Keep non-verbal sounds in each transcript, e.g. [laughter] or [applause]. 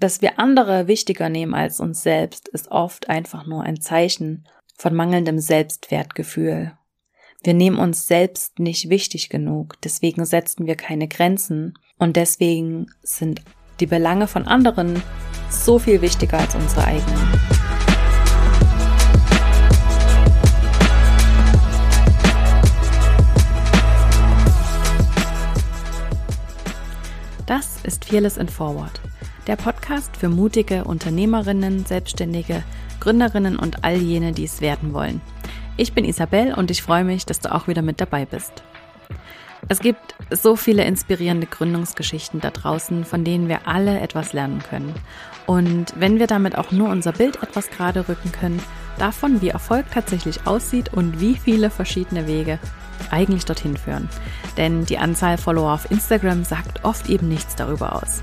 dass wir andere wichtiger nehmen als uns selbst, ist oft einfach nur ein Zeichen von mangelndem Selbstwertgefühl. Wir nehmen uns selbst nicht wichtig genug, deswegen setzen wir keine Grenzen und deswegen sind die Belange von anderen so viel wichtiger als unsere eigenen. Das ist Fearless in Forward der Podcast für mutige Unternehmerinnen, Selbstständige, Gründerinnen und all jene, die es werden wollen. Ich bin Isabel und ich freue mich, dass du auch wieder mit dabei bist. Es gibt so viele inspirierende Gründungsgeschichten da draußen, von denen wir alle etwas lernen können. Und wenn wir damit auch nur unser Bild etwas gerade rücken können, davon, wie Erfolg tatsächlich aussieht und wie viele verschiedene Wege eigentlich dorthin führen. Denn die Anzahl Follower auf Instagram sagt oft eben nichts darüber aus.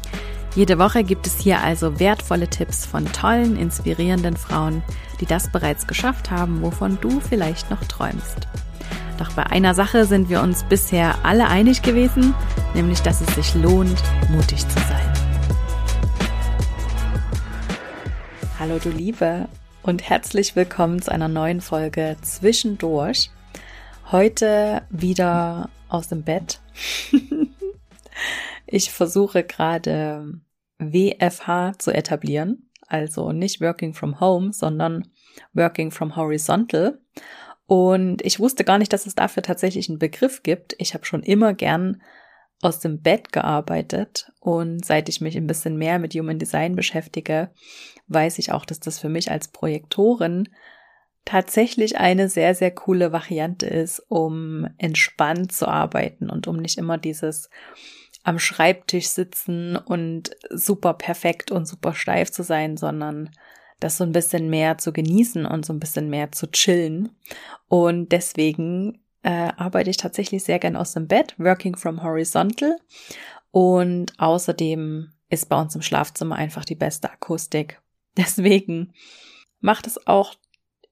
Jede Woche gibt es hier also wertvolle Tipps von tollen, inspirierenden Frauen, die das bereits geschafft haben, wovon du vielleicht noch träumst. Doch bei einer Sache sind wir uns bisher alle einig gewesen, nämlich dass es sich lohnt, mutig zu sein. Hallo du Liebe und herzlich willkommen zu einer neuen Folge Zwischendurch. Heute wieder aus dem Bett. [laughs] Ich versuche gerade WFH zu etablieren, also nicht Working from Home, sondern Working from Horizontal. Und ich wusste gar nicht, dass es dafür tatsächlich einen Begriff gibt. Ich habe schon immer gern aus dem Bett gearbeitet und seit ich mich ein bisschen mehr mit Human Design beschäftige, weiß ich auch, dass das für mich als Projektorin tatsächlich eine sehr, sehr coole Variante ist, um entspannt zu arbeiten und um nicht immer dieses am Schreibtisch sitzen und super perfekt und super steif zu sein, sondern das so ein bisschen mehr zu genießen und so ein bisschen mehr zu chillen. Und deswegen äh, arbeite ich tatsächlich sehr gern aus dem Bett, working from horizontal. Und außerdem ist bei uns im Schlafzimmer einfach die beste Akustik. [laughs] Deswegen macht es auch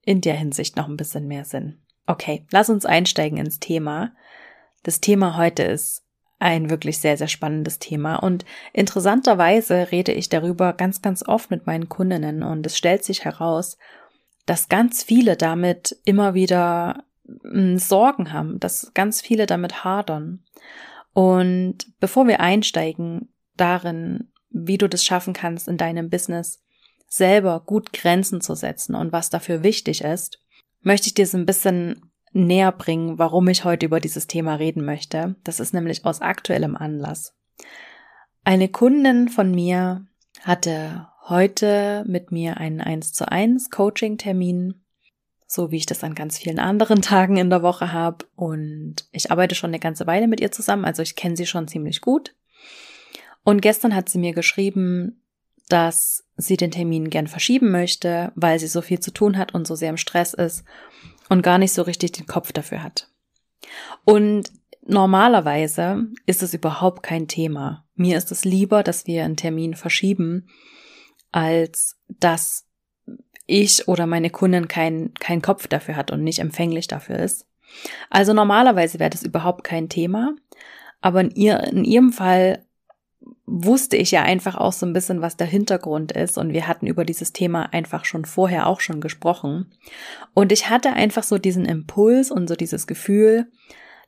in der Hinsicht noch ein bisschen mehr Sinn. Okay, lass uns einsteigen ins Thema. Das Thema heute ist ein wirklich sehr, sehr spannendes Thema. Und interessanterweise rede ich darüber ganz, ganz oft mit meinen Kundinnen und es stellt sich heraus, dass ganz viele damit immer wieder hm, Sorgen haben, dass ganz viele damit hadern. Und bevor wir einsteigen darin, wie du das schaffen kannst in deinem Business, selber gut Grenzen zu setzen und was dafür wichtig ist, möchte ich dir so ein bisschen näher bringen, warum ich heute über dieses Thema reden möchte. Das ist nämlich aus aktuellem Anlass. Eine Kundin von mir hatte heute mit mir einen 1 zu 1 Coaching Termin, so wie ich das an ganz vielen anderen [laughs] Tagen in der Woche habe. Und ich arbeite schon eine ganze Weile mit ihr zusammen, also ich kenne sie schon ziemlich gut. Und gestern hat sie mir geschrieben, dass sie den Termin gern verschieben möchte, weil sie so viel zu tun hat und so sehr im Stress ist und gar nicht so richtig den Kopf dafür hat. Und normalerweise ist es überhaupt kein Thema. Mir ist es lieber, dass wir einen Termin verschieben, als dass ich oder meine Kundin keinen kein Kopf dafür hat und nicht empfänglich dafür ist. Also normalerweise wäre das überhaupt kein Thema, aber in, ihr, in ihrem Fall wusste ich ja einfach auch so ein bisschen, was der Hintergrund ist. Und wir hatten über dieses Thema einfach schon vorher auch schon gesprochen. Und ich hatte einfach so diesen Impuls und so dieses Gefühl,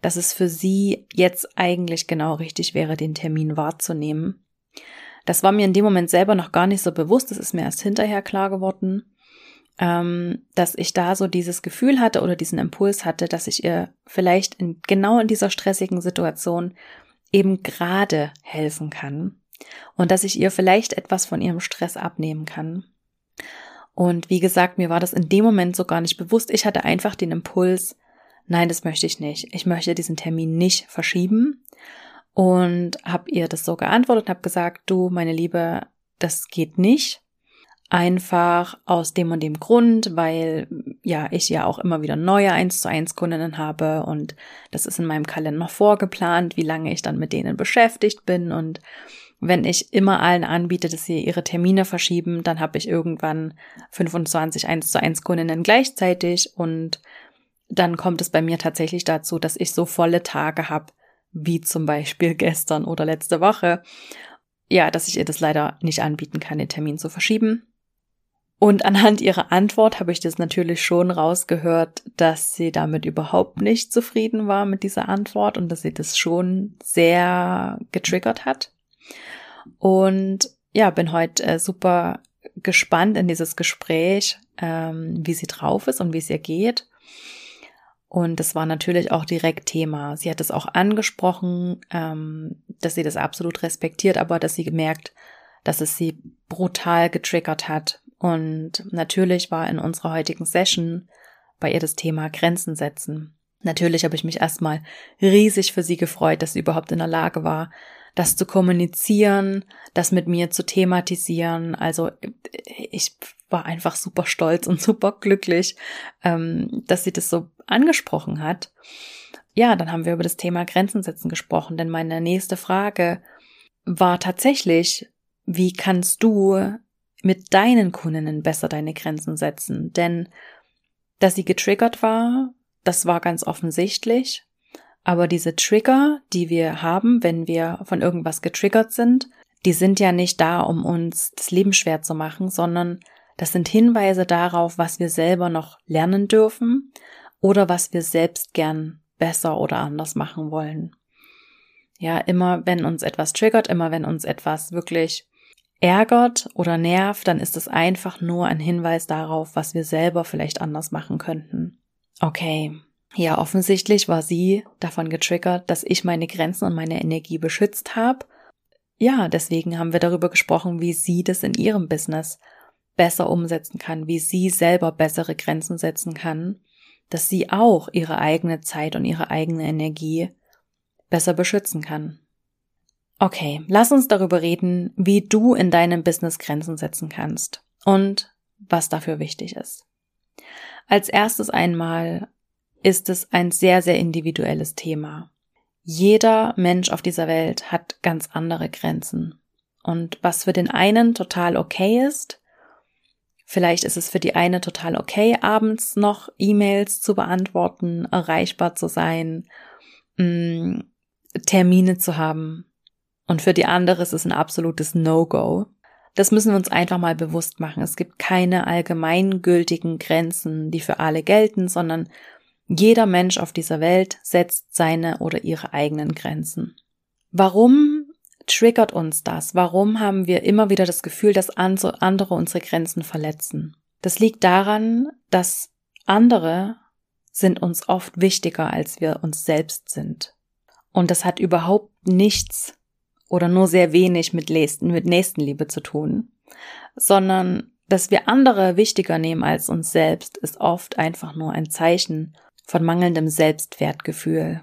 dass es für sie jetzt eigentlich genau richtig wäre, den Termin wahrzunehmen. Das war mir in dem Moment selber noch gar nicht so bewusst. Das ist mir erst hinterher klar geworden, ähm, dass ich da so dieses Gefühl hatte oder diesen Impuls hatte, dass ich ihr vielleicht in, genau in dieser stressigen Situation eben gerade helfen kann und dass ich ihr vielleicht etwas von ihrem Stress abnehmen kann. Und wie gesagt, mir war das in dem Moment so gar nicht bewusst. Ich hatte einfach den Impuls, nein, das möchte ich nicht. Ich möchte diesen Termin nicht verschieben und habe ihr das so geantwortet, habe gesagt, du, meine Liebe, das geht nicht. Einfach aus dem und dem Grund, weil ja ich ja auch immer wieder neue 1 zu 1 Kundinnen habe und das ist in meinem Kalender vorgeplant, wie lange ich dann mit denen beschäftigt bin und wenn ich immer allen anbiete, dass sie ihre Termine verschieben, dann habe ich irgendwann 25 1 zu 1 Kundinnen gleichzeitig und dann kommt es bei mir tatsächlich dazu, dass ich so volle Tage habe, wie zum Beispiel [laughs] gestern oder letzte Woche. Ja, dass ich ihr das leider nicht anbieten kann, den Termin zu verschieben. Und anhand ihrer Antwort habe ich das natürlich schon rausgehört, dass sie damit überhaupt nicht zufrieden war mit dieser Antwort und dass sie das schon sehr getriggert hat. Und ja, bin heute äh, super gespannt in dieses Gespräch, ähm, wie sie drauf ist und wie es ihr geht. Und das war natürlich auch direkt Thema. Sie hat es auch angesprochen, ähm, dass sie das absolut respektiert, aber dass sie gemerkt, dass es sie brutal getriggert hat und natürlich war in unserer heutigen Session bei ihr das Thema Grenzen setzen. Natürlich habe ich mich erstmal riesig für sie gefreut, dass sie überhaupt in der Lage war, das zu kommunizieren, das mit mir zu thematisieren. Also ich war einfach super stolz und [laughs] super glücklich, ähm, dass sie das so angesprochen hat. Ja, dann haben wir über das Thema Grenzen setzen gesprochen, denn meine nächste Frage war tatsächlich, wie kannst du mit deinen Kundinnen besser deine Grenzen setzen. Denn dass sie getriggert war, das war ganz offensichtlich. Aber diese Trigger, die wir haben, wenn wir von irgendwas getriggert sind, die sind ja nicht da, um uns das Leben schwer zu machen, sondern das sind Hinweise darauf, was wir selber noch lernen dürfen oder was wir selbst gern besser oder anders machen wollen. Ja, immer wenn uns etwas triggert, immer wenn uns etwas wirklich ärgert oder nervt, dann ist es einfach nur ein Hinweis darauf, was wir selber vielleicht anders machen könnten. Okay. Ja, offensichtlich war sie davon getriggert, dass ich meine Grenzen und meine Energie beschützt habe. Ja, deswegen haben wir darüber gesprochen, wie sie das in ihrem Business besser umsetzen kann, wie sie selber bessere Grenzen setzen kann, dass sie auch ihre eigene Zeit und ihre eigene Energie besser beschützen kann. Okay, lass uns darüber reden, wie du in deinem Business Grenzen setzen kannst und was dafür wichtig ist. Als erstes einmal ist es ein sehr, sehr individuelles Thema. Jeder Mensch auf dieser Welt hat ganz andere Grenzen. Und was für den einen total okay ist, vielleicht ist es für die eine total okay, abends noch E-Mails zu beantworten, erreichbar zu sein, mm, Termine zu haben, und für die andere ist es ein absolutes No-Go. Das müssen wir uns einfach mal bewusst machen. Es gibt keine allgemeingültigen Grenzen, die für alle gelten, sondern jeder Mensch auf dieser Welt setzt seine oder ihre eigenen Grenzen. Warum triggert uns das? Warum haben wir immer wieder das Gefühl, dass andere unsere Grenzen verletzen? Das liegt daran, dass andere sind uns oft wichtiger, als wir uns selbst sind. Und das hat überhaupt nichts oder nur sehr wenig mit, mit Nächstenliebe zu tun, sondern dass wir andere wichtiger nehmen als uns selbst, ist oft einfach nur ein Zeichen von mangelndem Selbstwertgefühl.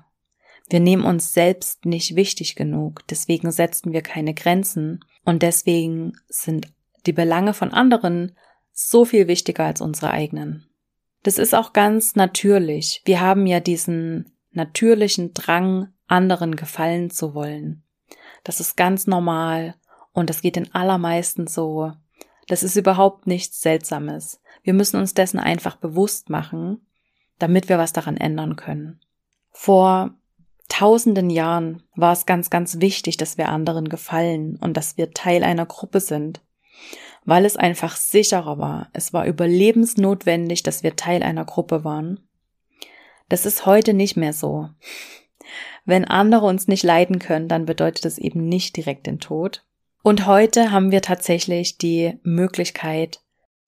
Wir nehmen uns selbst nicht wichtig genug, deswegen setzen wir keine Grenzen und deswegen sind die Belange von anderen so viel wichtiger als unsere eigenen. Das ist auch ganz natürlich. Wir haben ja diesen natürlichen Drang, anderen gefallen zu wollen. Das ist ganz normal und das geht den allermeisten so. Das ist überhaupt nichts Seltsames. Wir müssen uns dessen einfach bewusst machen, damit wir was daran ändern können. Vor tausenden Jahren war es ganz, ganz wichtig, dass wir anderen gefallen und dass wir Teil einer Gruppe sind, weil es einfach sicherer war. Es war überlebensnotwendig, dass wir Teil einer Gruppe waren. Das ist heute nicht mehr so. Wenn andere uns nicht leiden können, dann bedeutet das eben nicht direkt den Tod. Und heute haben wir tatsächlich die Möglichkeit,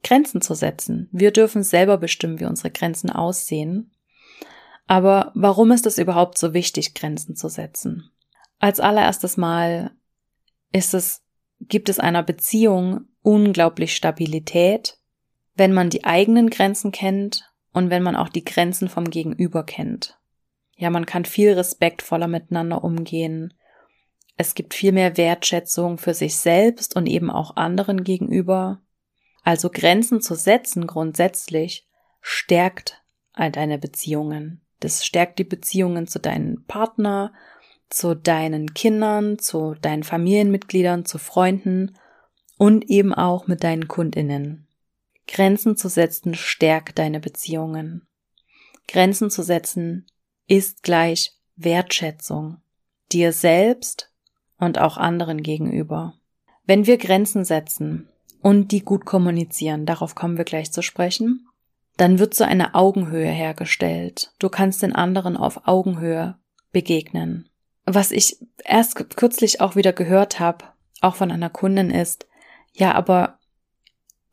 Grenzen zu setzen. Wir dürfen selber bestimmen, wie unsere Grenzen aussehen. Aber warum ist es überhaupt so wichtig, Grenzen zu setzen? Als allererstes Mal ist es, gibt es einer Beziehung unglaublich Stabilität, wenn man die eigenen Grenzen kennt und wenn man auch die Grenzen vom Gegenüber kennt. Ja, man kann viel respektvoller miteinander umgehen. Es gibt viel mehr Wertschätzung für sich selbst und eben auch anderen gegenüber. Also Grenzen zu setzen grundsätzlich stärkt deine Beziehungen. Das stärkt die Beziehungen zu deinem Partner, zu deinen Kindern, zu deinen Familienmitgliedern, zu Freunden und eben auch mit deinen Kundinnen. Grenzen zu setzen stärkt deine Beziehungen. Grenzen zu setzen ist gleich Wertschätzung dir selbst und auch anderen gegenüber. Wenn wir Grenzen setzen und die gut kommunizieren, darauf kommen wir gleich zu sprechen, dann wird so eine Augenhöhe hergestellt. Du kannst den anderen auf Augenhöhe begegnen. Was ich erst kürzlich auch wieder gehört habe, auch von einer Kundin ist, ja, aber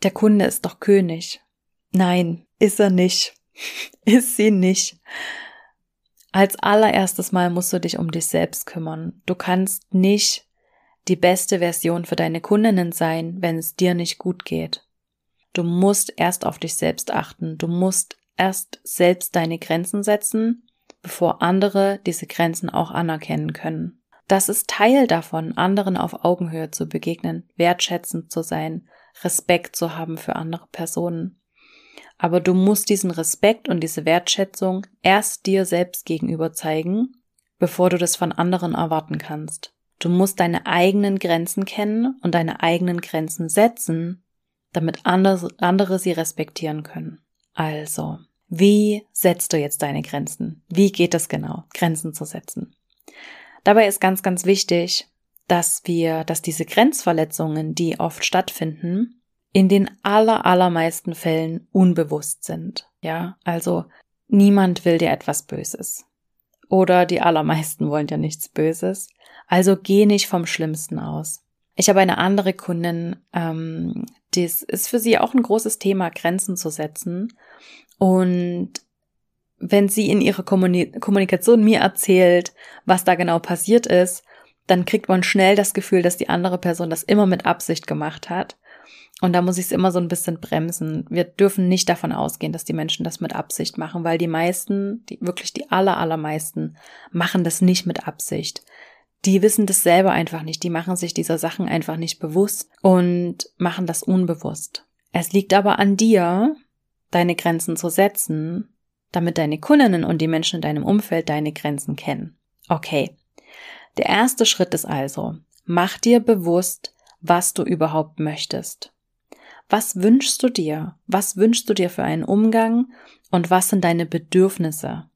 der Kunde ist doch König. Nein, ist er nicht. [laughs] ist sie nicht. Als allererstes Mal musst du dich um dich selbst kümmern. Du kannst nicht die beste Version für deine Kundinnen sein, wenn es dir nicht gut geht. Du musst erst auf dich selbst achten. Du musst erst selbst deine Grenzen setzen, bevor andere diese Grenzen auch anerkennen können. Das ist Teil davon, anderen auf Augenhöhe zu begegnen, wertschätzend zu sein, Respekt zu haben für andere Personen. Aber du musst diesen Respekt und diese Wertschätzung erst dir selbst gegenüber zeigen, bevor du das von anderen erwarten kannst. Du musst deine eigenen Grenzen kennen und deine eigenen Grenzen setzen, damit andere, sie respektieren können. Also, wie setzt du jetzt deine Grenzen? Wie geht es genau, Grenzen zu setzen? Dabei ist ganz, ganz wichtig, dass wir, dass diese Grenzverletzungen, die oft stattfinden, in den aller, allermeisten Fällen unbewusst sind. Ja, also niemand will dir etwas Böses. Oder die allermeisten wollen dir nichts Böses. Also geh nicht vom Schlimmsten aus. Ich habe eine andere Kundin, ähm, das ist für sie auch ein großes Thema, Grenzen zu setzen. Und wenn sie in ihrer Kommunikation mir erzählt, was da genau passiert ist, dann kriegt man schnell das Gefühl, dass die andere Person das immer mit Absicht gemacht hat. Und da muss ich es immer so ein bisschen bremsen. Wir dürfen nicht davon ausgehen, dass die Menschen das mit Absicht machen, weil die meisten, die wirklich die aller, allermeisten, machen das nicht mit Absicht. Die wissen das selber einfach nicht. Die machen sich dieser Sachen einfach nicht bewusst und machen das unbewusst. Es liegt aber an dir, deine Grenzen zu setzen, damit deine Kundinnen und die Menschen in deinem Umfeld deine Grenzen kennen. Okay. Der erste Schritt ist also, mach dir bewusst, was du überhaupt möchtest. Was wünschst du dir? Was wünschst du dir für einen Umgang? Und was sind deine Bedürfnisse?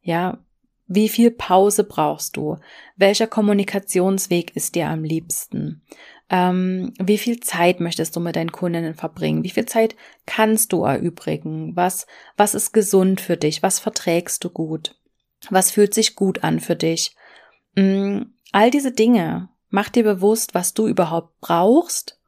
Ja, wie viel Pause brauchst du? Welcher Kommunikationsweg ist dir am liebsten? Ähm, wie viel Zeit möchtest du mit deinen Kundinnen verbringen? Wie viel Zeit kannst du erübrigen? Was, was ist gesund für dich? Was verträgst du gut? Was fühlt sich gut an für dich? Mm, all diese Dinge. Mach dir bewusst, was du überhaupt brauchst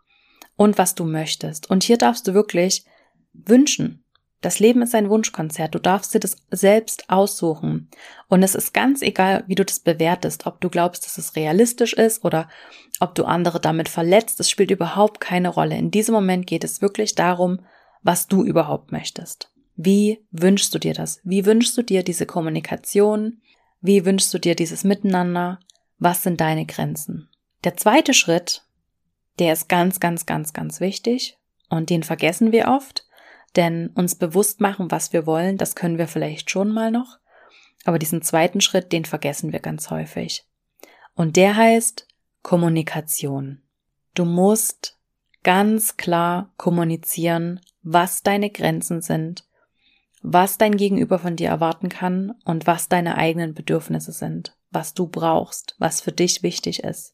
und was du möchtest. Und hier darfst du wirklich wünschen. Das Leben ist ein Wunschkonzert. Du darfst dir das selbst aussuchen. Und es ist ganz egal, wie du das bewertest, ob du glaubst, dass es realistisch ist oder ob du andere damit verletzt. Es spielt überhaupt keine Rolle. In diesem Moment geht es wirklich darum, was du überhaupt möchtest. Wie wünschst du dir das? Wie wünschst du dir diese Kommunikation? Wie wünschst du dir dieses Miteinander? Was sind deine Grenzen? Der zweite Schritt der ist ganz, ganz, ganz, ganz wichtig und den vergessen wir oft, denn uns bewusst machen, was wir wollen, das können wir vielleicht schon mal noch, aber diesen zweiten Schritt, den vergessen wir ganz häufig. Und der heißt Kommunikation. Du musst ganz klar kommunizieren, was deine Grenzen sind, was dein Gegenüber von dir erwarten kann und was deine eigenen Bedürfnisse sind, was du brauchst, was für dich wichtig ist.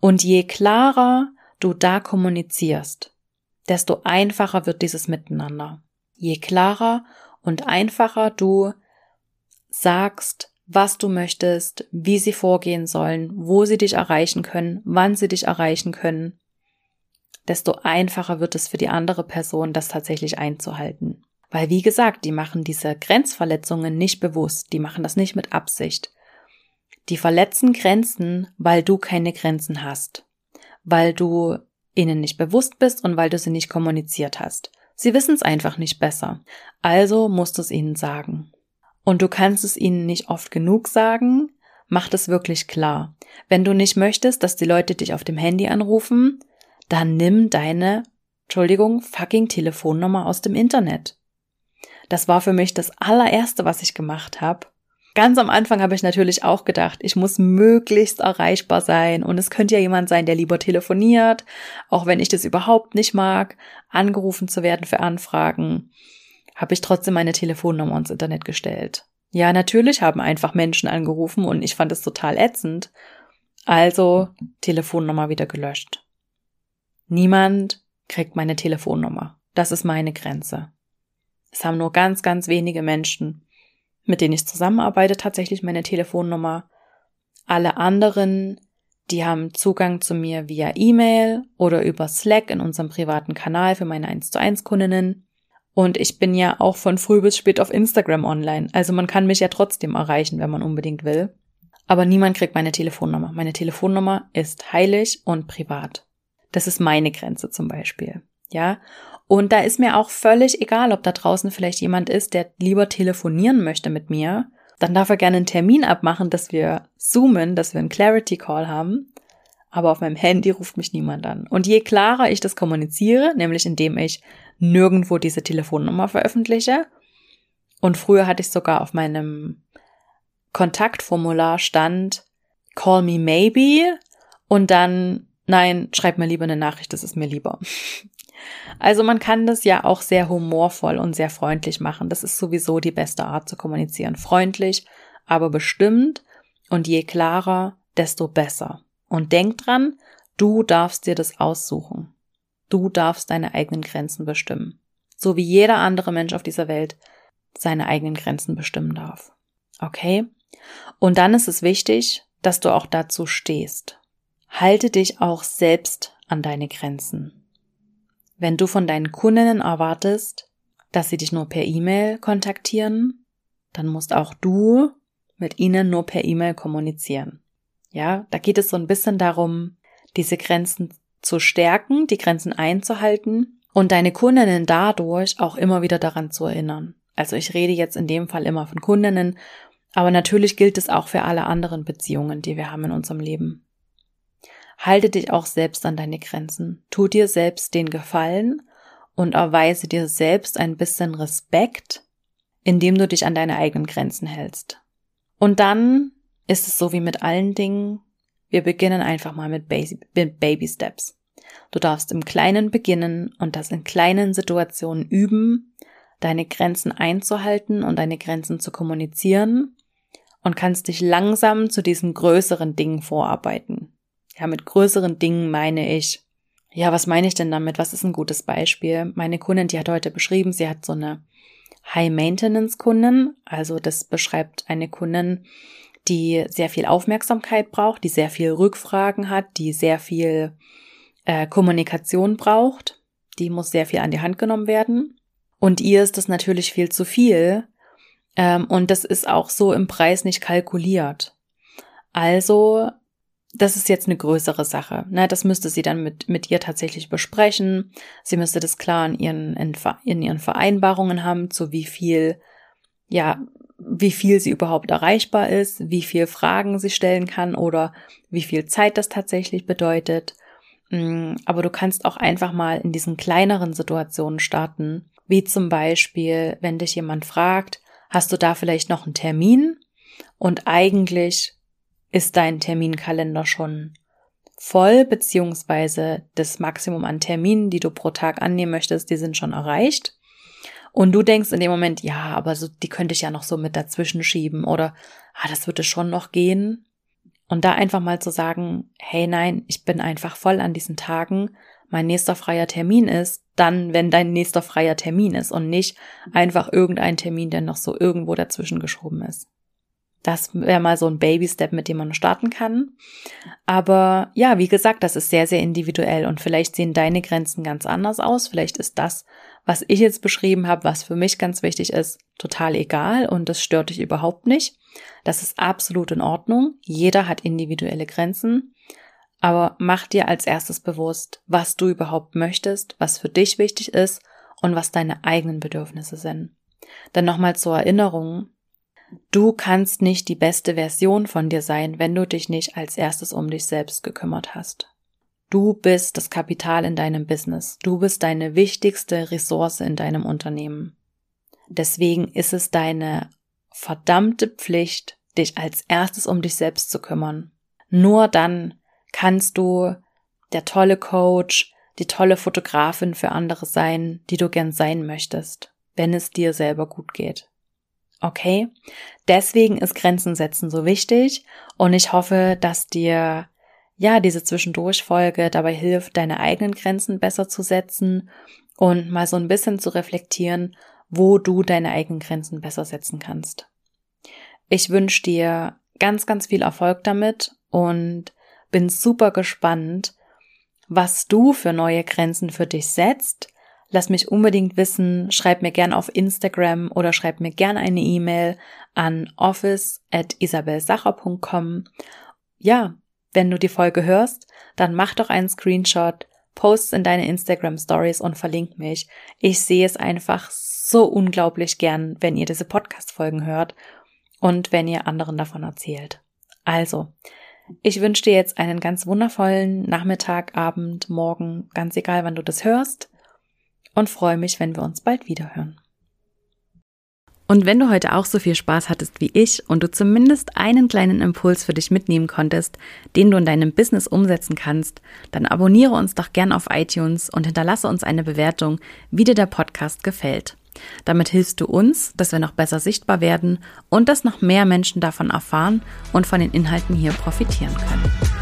Und je klarer du da kommunizierst, desto einfacher wird dieses Miteinander. Je klarer und einfacher du sagst, was du möchtest, wie sie vorgehen sollen, wo sie dich erreichen können, wann sie dich erreichen können, desto einfacher wird es für die andere Person, das tatsächlich einzuhalten. Weil, wie gesagt, die machen diese Grenzverletzungen nicht bewusst, die machen das nicht mit Absicht. Die verletzen Grenzen, weil du keine Grenzen hast, weil du ihnen nicht bewusst bist und weil du sie nicht kommuniziert hast. Sie wissen es einfach nicht besser, also musst du es ihnen sagen. Und du kannst es ihnen nicht oft genug sagen, mach das wirklich klar. Wenn du nicht möchtest, dass die Leute dich auf dem Handy anrufen, dann nimm deine, Entschuldigung, fucking Telefonnummer aus dem Internet. Das war für mich das allererste, was ich gemacht habe. Ganz am Anfang habe ich natürlich auch gedacht, ich muss möglichst erreichbar sein und es könnte ja jemand sein, der lieber telefoniert, auch wenn ich das überhaupt nicht mag, angerufen zu werden für Anfragen, habe ich trotzdem meine Telefonnummer ins Internet gestellt. Ja, natürlich haben einfach Menschen angerufen und ich fand es total ätzend. Also Telefonnummer wieder gelöscht. Niemand kriegt meine Telefonnummer. Das ist meine Grenze. Es haben nur ganz, ganz wenige Menschen mit denen ich zusammenarbeite, tatsächlich meine Telefonnummer. Alle anderen, die haben Zugang zu mir via E-Mail oder über Slack in unserem privaten Kanal für meine 1 zu 1 Kundinnen. Und ich bin ja auch von früh bis spät auf Instagram online. Also man kann mich ja trotzdem erreichen, wenn man unbedingt will. Aber niemand kriegt meine Telefonnummer. Meine Telefonnummer ist heilig und privat. Das ist meine Grenze zum Beispiel. Ja. Und da ist mir auch völlig egal, ob da draußen vielleicht jemand ist, der lieber telefonieren möchte mit mir. Dann darf er gerne einen Termin abmachen, dass wir zoomen, dass wir einen Clarity Call haben. Aber auf meinem Handy ruft mich niemand an. Und je klarer ich das kommuniziere, nämlich indem ich nirgendwo diese Telefonnummer veröffentliche, und früher hatte ich sogar auf meinem Kontaktformular stand Call me maybe und dann nein, schreib mir lieber eine Nachricht, das ist mir lieber. [laughs] Also man kann das ja auch sehr humorvoll und sehr freundlich machen. Das ist sowieso die beste Art zu kommunizieren. Freundlich, aber bestimmt. Und je klarer, desto besser. Und denk dran, du darfst dir das aussuchen. Du darfst deine eigenen Grenzen bestimmen. So wie jeder andere Mensch auf dieser Welt seine eigenen Grenzen bestimmen darf. Okay? Und dann ist es wichtig, dass du auch dazu stehst. Halte dich auch selbst an deine Grenzen. Wenn du von deinen Kundinnen erwartest, dass sie dich nur per E-Mail kontaktieren, dann musst auch du mit ihnen nur per E-Mail kommunizieren. Ja, da geht es so ein bisschen darum, diese Grenzen zu stärken, die Grenzen einzuhalten und deine Kundinnen dadurch auch immer wieder daran zu erinnern. Also ich rede jetzt in dem Fall immer von Kundinnen, aber natürlich gilt es auch für alle anderen Beziehungen, die wir haben in unserem Leben. Halte dich auch selbst an deine Grenzen. Tu dir selbst den Gefallen und erweise dir selbst ein bisschen Respekt, indem du dich an deine eigenen Grenzen hältst. Und dann ist es so wie mit allen Dingen, wir beginnen einfach mal mit Baby Steps. Du darfst im Kleinen beginnen und das in kleinen Situationen üben, deine Grenzen einzuhalten und deine Grenzen zu kommunizieren und kannst dich langsam zu diesen größeren Dingen vorarbeiten. Ja, mit größeren Dingen meine ich, ja, was meine ich denn damit? Was ist ein gutes Beispiel? Meine Kundin, die hat heute beschrieben, sie hat so eine High-Maintenance-Kundin. Also das beschreibt eine Kundin, die sehr viel Aufmerksamkeit braucht, die sehr viel Rückfragen hat, die sehr viel äh, Kommunikation braucht. Die muss sehr viel an die Hand genommen werden. Und ihr ist das natürlich viel zu viel. Ähm, und das ist auch so im Preis nicht kalkuliert. Also das ist jetzt eine größere Sache. Ne? Das müsste sie dann mit, mit ihr tatsächlich besprechen. Sie müsste das klar in ihren, in, ihren Vereinbarungen haben, zu wie viel, ja, wie viel sie überhaupt erreichbar ist, wie viel Fragen sie stellen kann oder wie viel Zeit das tatsächlich bedeutet. Mm, aber du kannst auch einfach mal in diesen kleineren Situationen starten, wie zum Beispiel, wenn dich jemand fragt, hast du da vielleicht noch einen Termin? Und eigentlich ist dein Terminkalender schon voll, beziehungsweise das Maximum an Terminen, die du pro Tag annehmen möchtest, die sind schon erreicht. Und du denkst in dem Moment, ja, aber so, die könnte ich ja noch so mit dazwischen schieben oder, ah, das würde schon noch gehen. Und da einfach mal zu sagen, hey, nein, ich bin einfach voll an diesen Tagen. Mein nächster freier Termin ist dann, wenn dein nächster freier Termin ist und nicht einfach irgendein Termin, der noch so irgendwo dazwischen geschoben ist. Das wäre mal so ein Baby-Step, mit dem man starten kann. Aber ja, wie gesagt, das ist sehr, sehr individuell und vielleicht sehen deine Grenzen ganz anders aus. Vielleicht ist das, was ich jetzt beschrieben habe, was für mich ganz wichtig ist, total egal und das stört dich überhaupt nicht. Das ist absolut in Ordnung. Jeder hat individuelle Grenzen. Aber mach dir als erstes bewusst, was du überhaupt möchtest, was für dich wichtig ist und was deine eigenen Bedürfnisse sind. Dann nochmal zur Erinnerung, Du kannst nicht die beste Version von dir sein, wenn du dich nicht als erstes um dich selbst gekümmert hast. Du bist das Kapital in deinem Business. Du bist deine wichtigste Ressource in deinem Unternehmen. Deswegen ist es deine verdammte Pflicht, dich als erstes um dich selbst zu kümmern. Nur dann kannst du der tolle Coach, die tolle Fotografin für andere sein, die du gern sein möchtest, wenn es dir selber gut geht. Okay? Deswegen ist Grenzen setzen so wichtig und ich hoffe, dass dir ja diese Zwischendurchfolge dabei hilft, deine eigenen Grenzen besser zu setzen und mal so ein bisschen zu reflektieren, wo du deine eigenen Grenzen besser setzen kannst. Ich wünsche dir ganz, ganz viel Erfolg damit und bin super gespannt, was du für neue Grenzen für dich setzt. Lass mich unbedingt wissen, schreib mir gern auf Instagram oder schreib mir gern eine E-Mail an office at isabelsacher.com. Ja, wenn du die Folge hörst, dann mach doch einen Screenshot, post in deine Instagram Stories und verlink mich. Ich sehe es einfach so unglaublich gern, wenn ihr diese Podcast-Folgen hört und wenn ihr anderen davon erzählt. Also, ich wünsche dir jetzt einen ganz wundervollen Nachmittag, Abend, Morgen, ganz egal, wann du das hörst und freue mich, wenn wir uns bald wieder hören. Und wenn du heute auch so viel Spaß hattest wie ich und du zumindest einen kleinen Impuls für dich mitnehmen konntest, den du in deinem Business umsetzen kannst, dann abonniere uns doch gern auf iTunes und hinterlasse uns eine Bewertung, wie dir der Podcast gefällt. Damit hilfst du uns, dass wir noch besser sichtbar werden und dass noch mehr Menschen davon erfahren und von den Inhalten hier profitieren können.